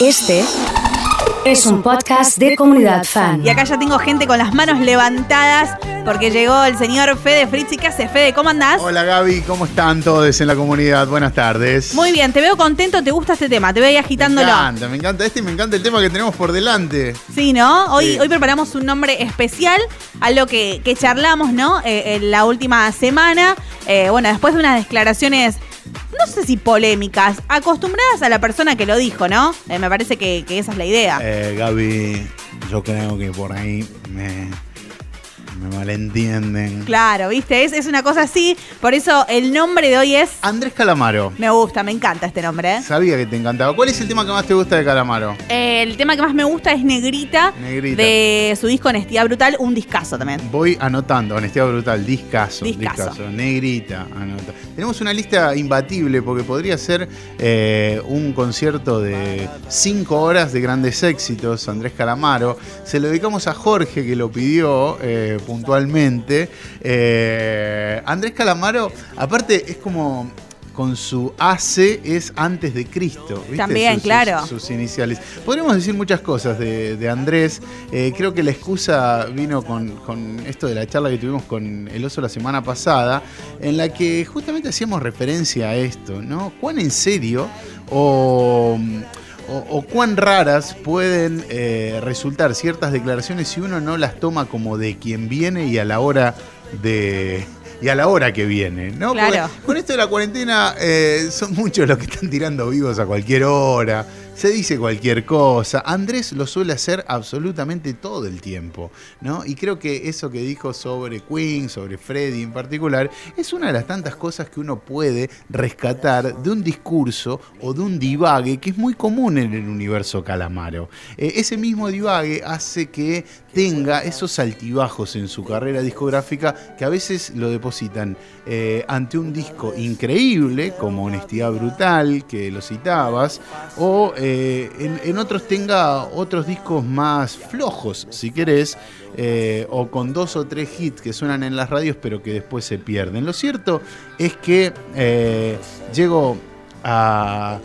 Este es un podcast de comunidad fan. Y acá ya tengo gente con las manos levantadas porque llegó el señor Fede Fritz. ¿Y qué hace, Fede? ¿Cómo andás? Hola Gaby, ¿cómo están todos en la comunidad? Buenas tardes. Muy bien, te veo contento, te gusta este tema, te veo ahí agitándolo. Me encanta, me encanta este y me encanta el tema que tenemos por delante. Sí, ¿no? Hoy, Sí. hoy preparamos un nombre especial a lo que, que charlamos, ¿no? Eh, en la última semana. Eh, bueno, después de unas declaraciones, no sé si polémicas, acostumbradas a la persona que lo dijo, ¿no? Eh, me parece que, que esa es la idea. Eh, Gaby, yo creo que por ahí me, me malentienden. Claro, ¿viste? Es, es una cosa así. Por eso el nombre de hoy es. Andrés Calamaro. Me gusta, me encanta este nombre. ¿eh? Sabía que te encantaba. ¿Cuál es el tema que más te gusta de Calamaro? El tema que más me gusta es Negrita, Negrita. de su disco Honestidad Brutal, un discazo también. Voy anotando, honestidad brutal, Discazo. discaso, negrita, anota. Tenemos una lista imbatible porque podría ser eh, un concierto de cinco horas de grandes éxitos, Andrés Calamaro. Se lo dedicamos a Jorge que lo pidió eh, puntualmente. Eh, Andrés Calamaro, aparte es como con su AC es antes de Cristo. ¿viste? También, Sus- claro. sus iniciales. Podríamos decir muchas cosas de, de Andrés. Eh, creo que la excusa vino con, con esto de la charla que tuvimos con el oso la semana pasada, en la que justamente hacíamos referencia a esto, ¿no? ¿Cuán en serio o, o- o cuán raras pueden eh, resultar ciertas declaraciones si uno no las toma como de quien viene y a la hora de... Y a la hora que viene, ¿no? Porque Claro. con esto de la cuarentena eh, son muchos los que están tirando vivos a cualquier hora. Se dice cualquier cosa. Andrés lo suele hacer absolutamente todo el tiempo, ¿no? Y creo que eso que dijo sobre Queen, sobre Freddy en particular, es una de las tantas cosas que uno puede rescatar de un discurso o de un divague que es muy común en el universo Calamaro. Eh, ese mismo divague hace que tenga esos altibajos en su carrera discográfica que a veces lo depositan eh, ante un disco increíble, como Honestidad Brutal, que lo citabas, o eh, en, en otros tenga otros discos más flojos, si querés, eh, o con dos o tres hits que suenan en las radios pero que después se pierden. Lo cierto es que eh, llego a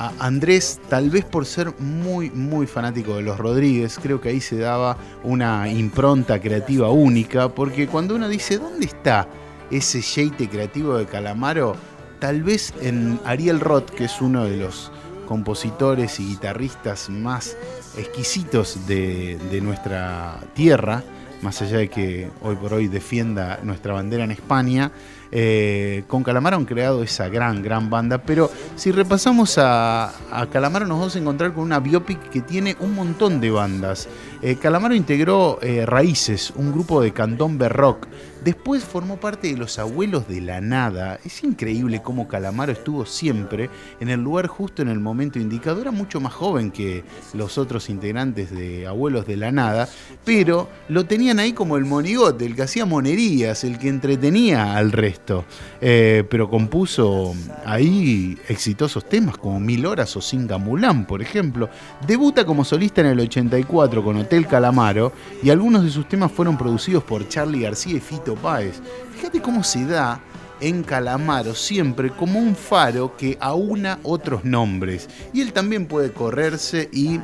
a Andrés, tal vez por ser muy, muy fanático de los Rodríguez, creo que ahí se daba una impronta creativa única, porque cuando uno dice, ¿dónde está ese jeite creativo de Calamaro? Tal vez en Ariel Roth, que es uno de los compositores y guitarristas más exquisitos de, nuestra tierra, más allá de que hoy por hoy defienda nuestra bandera en España, eh, con Calamaro han creado esa gran, gran banda, pero si repasamos a, a Calamaro nos vamos a encontrar con una biopic que tiene un montón de bandas. Eh, Calamaro integró eh, Raíces, un grupo de candombe rock. Después formó parte de Los Abuelos de la Nada. Es increíble cómo Calamaro estuvo siempre en el lugar justo en el momento indicado. Era mucho más joven que los otros integrantes de Abuelos de la Nada, pero lo tenían ahí como el monigote, el que hacía monerías, el que entretenía al resto. Eh, pero compuso ahí exitosos temas como Mil Horas o Singa Mulán, por ejemplo. Debuta como solista en el 84 con Hotel Calamaro y algunos de sus temas fueron producidos por Charlie García y Fito Páez. Fíjate cómo se da en Calamaro siempre como un faro que aúna otros nombres. Y él también puede correrse y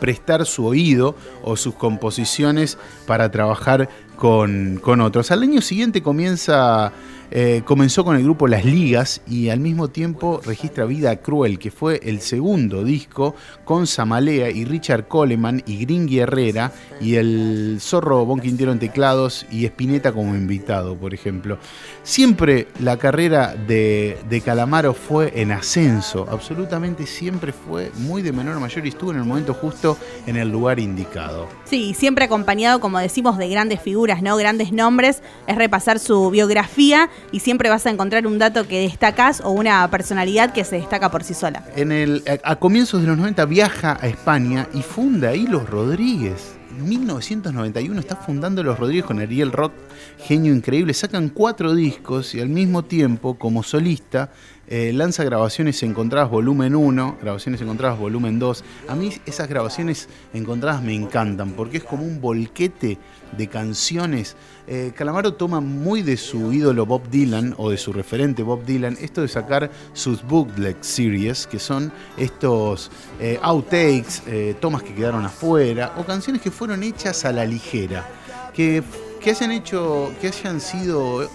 prestar su oído o sus composiciones para trabajar con, con otros. Al año siguiente comienza, eh, comenzó con el grupo Las Ligas y al mismo tiempo registra Vida Cruel, que fue el segundo disco con Samalea y Richard Coleman y Gringy Herrera y el Zorro Bon Quintero en teclados y Spinetta como invitado, por ejemplo. Siempre la carrera de, de Calamaro fue en ascenso, absolutamente siempre fue muy de menor a mayor y estuvo en el momento justo en el lugar indicado. Sí, siempre acompañado, como decimos, de grandes figuras, ¿no? Grandes nombres. Es repasar su biografía y siempre vas a encontrar un dato que destacás o una personalidad que se destaca por sí sola. En el, a, a comienzos de los 90 viaja a España y funda ahí los Rodríguez. En 1991 está fundando Los Rodríguez con Ariel Rock, genio increíble. Sacan cuatro discos y al mismo tiempo, como solista, eh, lanza grabaciones encontradas volumen 1, grabaciones encontradas volumen 2. A mí esas grabaciones encontradas me encantan porque es como un volquete de canciones. Eh, Calamaro toma muy de su ídolo Bob Dylan o de su referente Bob Dylan esto de sacar sus bootleg series, que son estos eh, outtakes, tomas que quedaron afuera o canciones que fueron hechas a la ligera. Que que hayan hecho, que hayan sido eh,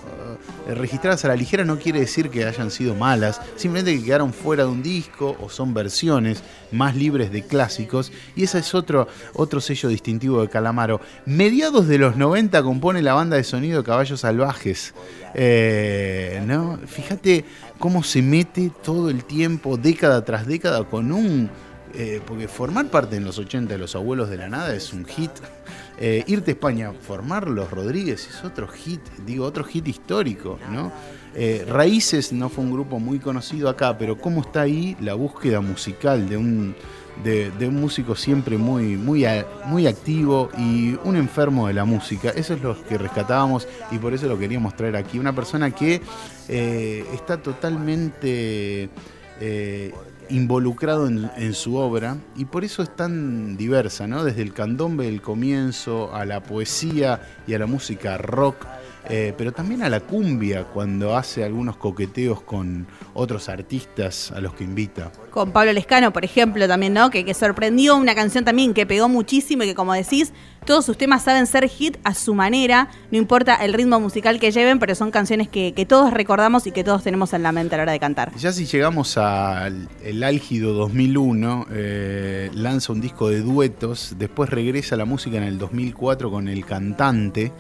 registradas a la ligera no quiere decir que hayan sido malas, simplemente que quedaron fuera de un disco o son versiones más libres de clásicos y ese es otro, otro sello distintivo de Calamaro. Mediados de los 90 compone la banda de sonido Caballos Salvajes. Eh, ¿no? Fíjate cómo se mete todo el tiempo, década tras década, con un... Eh, porque formar parte en los 80 de los abuelos de la nada es un hit eh, irte a España, formar los Rodríguez es otro hit, digo, otro hit histórico, ¿no? Eh, Raíces no fue un grupo muy conocido acá, pero cómo está ahí la búsqueda musical de un, de, un músico siempre muy, muy, muy activo y un enfermo de la música. Eso es lo que rescatábamos y por eso lo queríamos traer aquí. Una persona que está totalmente involucrado en, su obra y por eso es tan diversa, ¿no? Desde el candombe del comienzo a la poesía y a la música rock, eh, pero también a la cumbia cuando hace algunos coqueteos con otros artistas a los que invita. Con Pablo Lescano, por ejemplo, también, ¿no? Que, que sorprendió una canción también que pegó muchísimo y que, como decís, todos sus temas saben ser hit a su manera, no importa el ritmo musical que lleven, pero son canciones que, todos recordamos y que todos tenemos en la mente a la hora de cantar. Ya si llegamos al álgido 2001, eh, lanza un disco de duetos, después regresa a la música en el 2004 con El Cantante.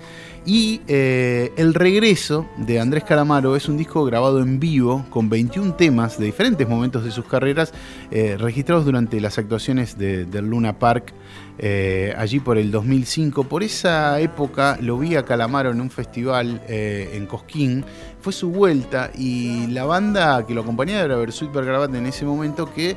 Y eh, El Regreso de Andrés Calamaro es un disco grabado en vivo con 21 temas de diferentes momentos de sus carreras eh, registrados durante las actuaciones del Luna Park eh, allí por el 2005. Por esa época lo vi a Calamaro en un festival eh, en Cosquín. Fue su vuelta y la banda que lo acompañaba era Versuit Bergarabat en ese momento que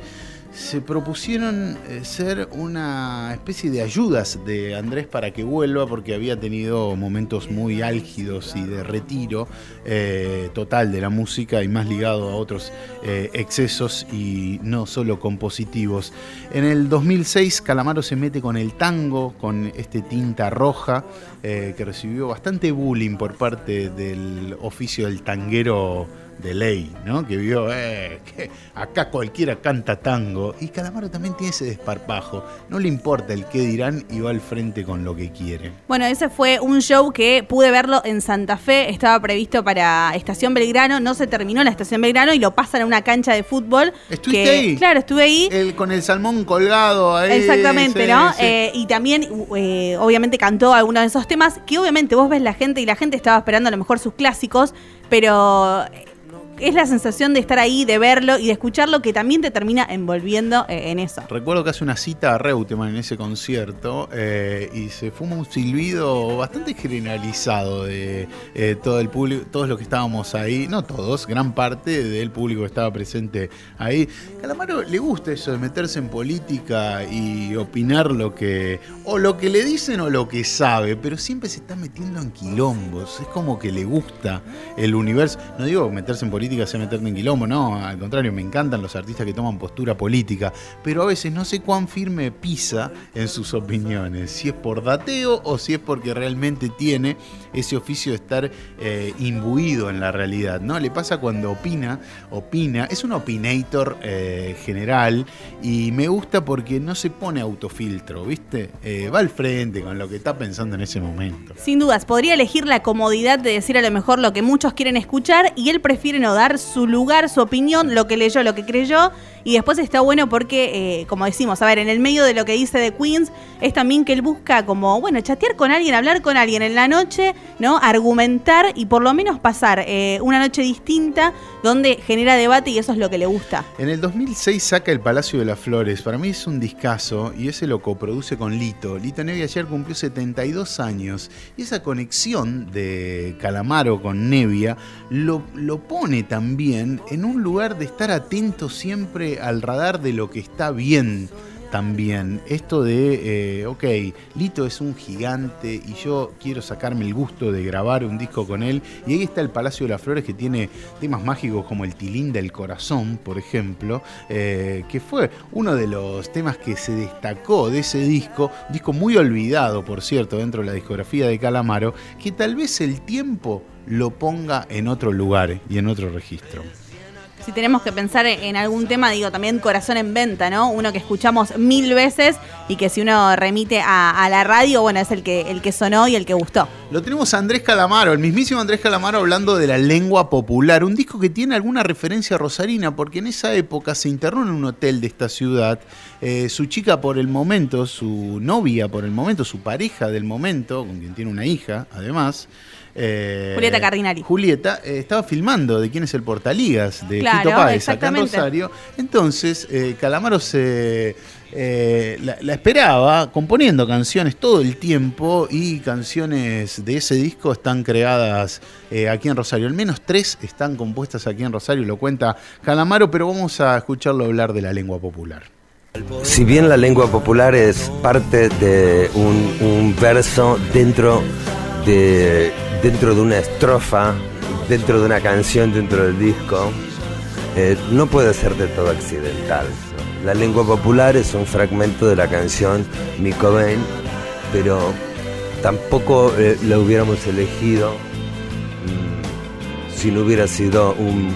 se propusieron eh, ser una especie de ayudas de Andrés para que vuelva porque había tenido momentos muy álgidos y de retiro eh, total de la música y más ligado a otros eh, excesos y no solo compositivos. En el 2006 Calamaro se mete con el tango, con este tinta roja que recibió bastante bullying por parte del oficio del tanguero de ley, ¿no? Que vio, eh, que acá cualquiera canta tango. Y Calamaro también tiene ese desparpajo. No le importa el qué dirán y va al frente con lo que quiere. Bueno, ese fue un show que pude verlo en Santa Fe. Estaba previsto para Estación Belgrano. No se terminó la Estación Belgrano y lo pasan a una cancha de fútbol. ¿Estuviste ahí? Claro, estuve ahí. El, con el salmón colgado ahí. Exactamente, ¿no? Eh, y también, eh, obviamente, cantó algunos de esos temas que obviamente vos ves la gente y la gente estaba esperando a lo mejor sus clásicos, pero es la sensación de estar ahí, de verlo y de escucharlo que también te termina envolviendo eh, en eso. Recuerdo que hace una cita a Reutemann en ese concierto eh, y se fuma un silbido bastante generalizado de eh, todo el público, todos los que estábamos ahí, no todos, gran parte del público que estaba presente ahí. Calamaro le gusta eso de meterse en política y opinar lo que, o lo que le dicen o lo que sabe, pero siempre se está metiendo en quilombos, es como que le gusta el universo, no digo meterse en política, política sea meterme en quilombo, no, al contrario, me encantan los artistas que toman postura política, pero a veces no sé cuán firme pisa en sus opiniones, si es por dateo o si es porque realmente tiene ese oficio de estar eh, imbuido en la realidad, ¿no? Le pasa cuando opina, opina, es un opinator eh, general y me gusta porque no se pone autofiltro, ¿viste? Eh, va al frente con lo que está pensando en ese momento. Sin dudas, podría elegir la comodidad de decir a lo mejor lo que muchos quieren escuchar y él prefiere no dar su lugar, su opinión, lo que leyó, lo que creyó. Y después está bueno porque, eh, como decimos, a ver, en el medio de lo que dice de Queens, es también que él busca como, bueno, chatear con alguien, hablar con alguien en la noche, ¿no? Argumentar y por lo menos pasar eh, una noche distinta donde genera debate y eso es lo que le gusta. En el 2006 saca El Palacio de las Flores. Para mí es un discazo y ese lo coproduce con Lito. Lito Nevi ayer cumplió 72 años y esa conexión de Calamaro con Nevia lo pone también en un lugar de estar atento siempre al radar de lo que está bien también esto de, eh, ok, Lito es un gigante y yo quiero sacarme el gusto de grabar un disco con él. Y ahí está el Palacio de las Flores que tiene temas mágicos como el Tilín del Corazón, por ejemplo, eh, que fue uno de los temas que se destacó de ese disco, disco muy olvidado, por cierto, dentro de la discografía de Calamaro, que tal vez el tiempo lo ponga en otro lugar y en otro registro si tenemos que pensar en algún tema, digo también Corazón en Venta, ¿no? Uno que escuchamos mil veces y que si uno remite a, la radio, bueno, es el que, el que sonó y el que gustó. Lo tenemos a Andrés Calamaro, el mismísimo Andrés Calamaro hablando de la lengua popular, un disco que tiene alguna referencia rosarina, porque en esa época se internó en un hotel de esta ciudad, eh, su chica por el momento, su novia por el momento, su pareja del momento, con quien tiene una hija, además, eh, Julieta Cardinali. Julieta eh, estaba filmando de quién es el Portaligas, de Tito Páez, acá en Rosario. Entonces, eh, Calamaro se la, esperaba componiendo canciones todo el tiempo y canciones de ese disco están creadas aquí en Rosario. Al menos tres están compuestas aquí en Rosario, lo cuenta Calamaro, pero vamos a escucharlo hablar de la lengua popular. Si bien la lengua popular es parte de un, un verso dentro de dentro de una estrofa, dentro de una canción, dentro del disco, eh, no puede ser de todo accidental. La lengua popular es un fragmento de la canción Mi Cobain, pero tampoco eh, la hubiéramos elegido mm, si no hubiera sido un,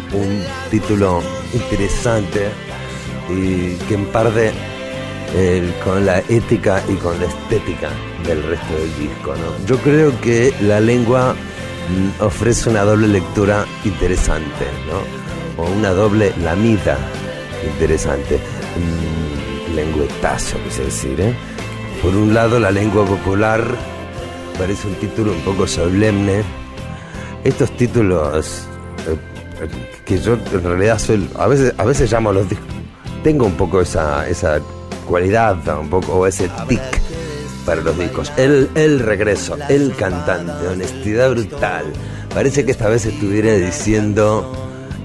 título interesante y que emparde eh, con la ética y con la estética del resto del disco. ¿no? Yo creo que la lengua mm, ofrece una doble lectura interesante, ¿no? o una doble lamida interesante. Mm, lengüetazo, quise decir. ¿eh? Por un lado, la lengua popular parece un título un poco solemne. Estos títulos eh, que yo en realidad soy, a veces, a veces llamo los discos, tengo un poco esa, esa cualidad, un poco, o ese tic para los discos. El, el regreso, el cantante, honestidad brutal. Parece que esta vez estuviera diciendo,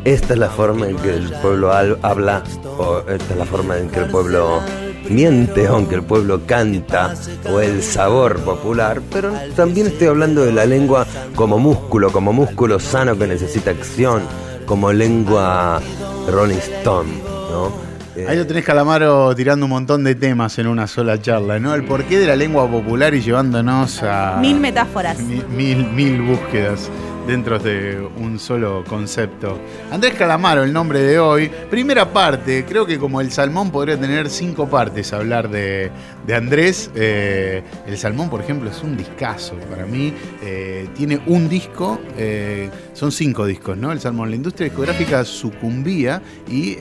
esta es la forma en que el pueblo habla, o esta es la forma en que el pueblo miente, aunque el pueblo canta, o el sabor popular, pero también estoy hablando de la lengua como músculo, como músculo sano que necesita acción, como lengua Rolling Stone, ¿no? Ahí lo tenés Calamaro tirando un montón de temas en una sola charla, ¿no? El porqué de la lengua popular y llevándonos a... Mil metáforas. Mil, mil, búsquedas dentro de un solo concepto. Andrés Calamaro, el nombre de hoy. Primera parte, creo que como el salmón podría tener cinco partes hablar de, Andrés. Eh, el salmón, por ejemplo, es un discazo para mí. Eh, tiene un disco, eh, son cinco discos, ¿no? El salmón. La industria discográfica sucumbía y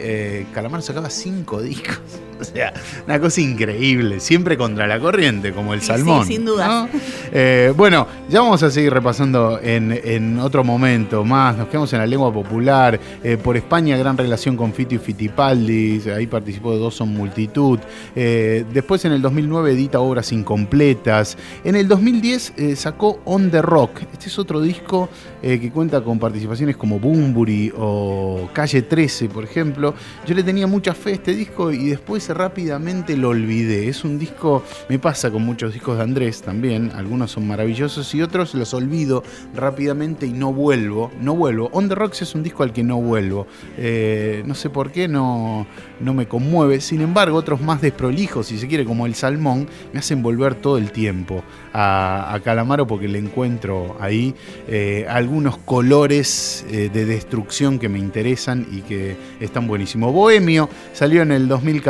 Calamaro sacaba cinco discos. O sea, una cosa increíble, siempre contra la corriente, como el salmón. Sí, sin duda. Eh, bueno, ya vamos a seguir repasando en, otro momento más. Nos quedamos en la lengua popular. Eh, por España, gran relación con Fito y Fitipaldi. Ahí participó de Dos Son Multitud. Eh, después, en el 2009, edita obras incompletas. En el 2010 sacó On the Rock. Este es otro disco que cuenta con participaciones como Bumburi o Calle 13, por ejemplo. Yo le tenía mucha fe a este disco y después rápidamente lo olvidé. Es un disco, me pasa con muchos discos de Andrés también, algunos son maravillosos y otros los olvido rápidamente y no vuelvo, no vuelvo. On the Rocks es un disco al que no vuelvo. Eh, no sé por qué, no, no me conmueve. Sin embargo, otros más desprolijos, si se quiere, como El Salmón, me hacen volver todo el tiempo a, Calamaro porque le encuentro ahí eh, algunos colores eh, de destrucción que me interesan y que están buenísimos. Bohemio salió en el 2014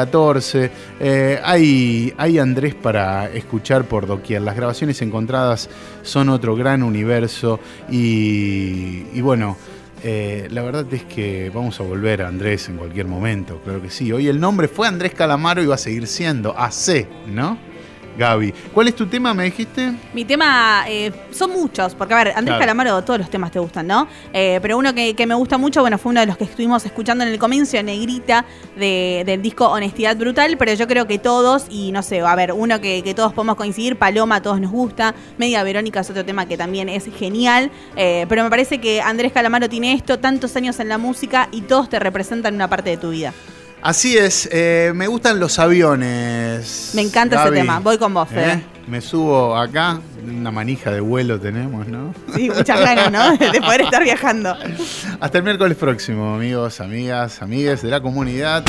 eh, hay, hay Andrés para escuchar por doquier. Las grabaciones encontradas son otro gran universo y, bueno. Eh, la verdad es que vamos a volver a Andrés en cualquier momento, claro que sí. Hoy el nombre fue Andrés Calamaro y va a seguir siendo AC, ¿no? Gaby. ¿Cuál es tu tema, me dijiste? Mi tema, eh, son muchos, porque a ver, Andrés Calamaro, todos los temas te gustan, ¿no? Eh, pero uno que, me gusta mucho, bueno, fue uno de los que estuvimos escuchando en el comienzo, Negrita, del disco Honestidad Brutal, pero yo creo que todos, y no sé, a ver, uno que, todos podemos coincidir, Paloma, a todos nos gusta, Media Verónica es otro tema que también es genial, eh, pero me parece que Andrés Calamaro tiene esto, tantos años en la música y todos te representan una parte de tu vida. Así es, eh, me gustan los aviones. Me encanta ese tema. Voy con vos, Fede. ¿Eh? Me subo acá, una manija de vuelo tenemos, ¿no? Sí, muchas ganas, ¿no? De poder estar viajando. Hasta el miércoles próximo, amigos, amigas, amigues de la comunidad.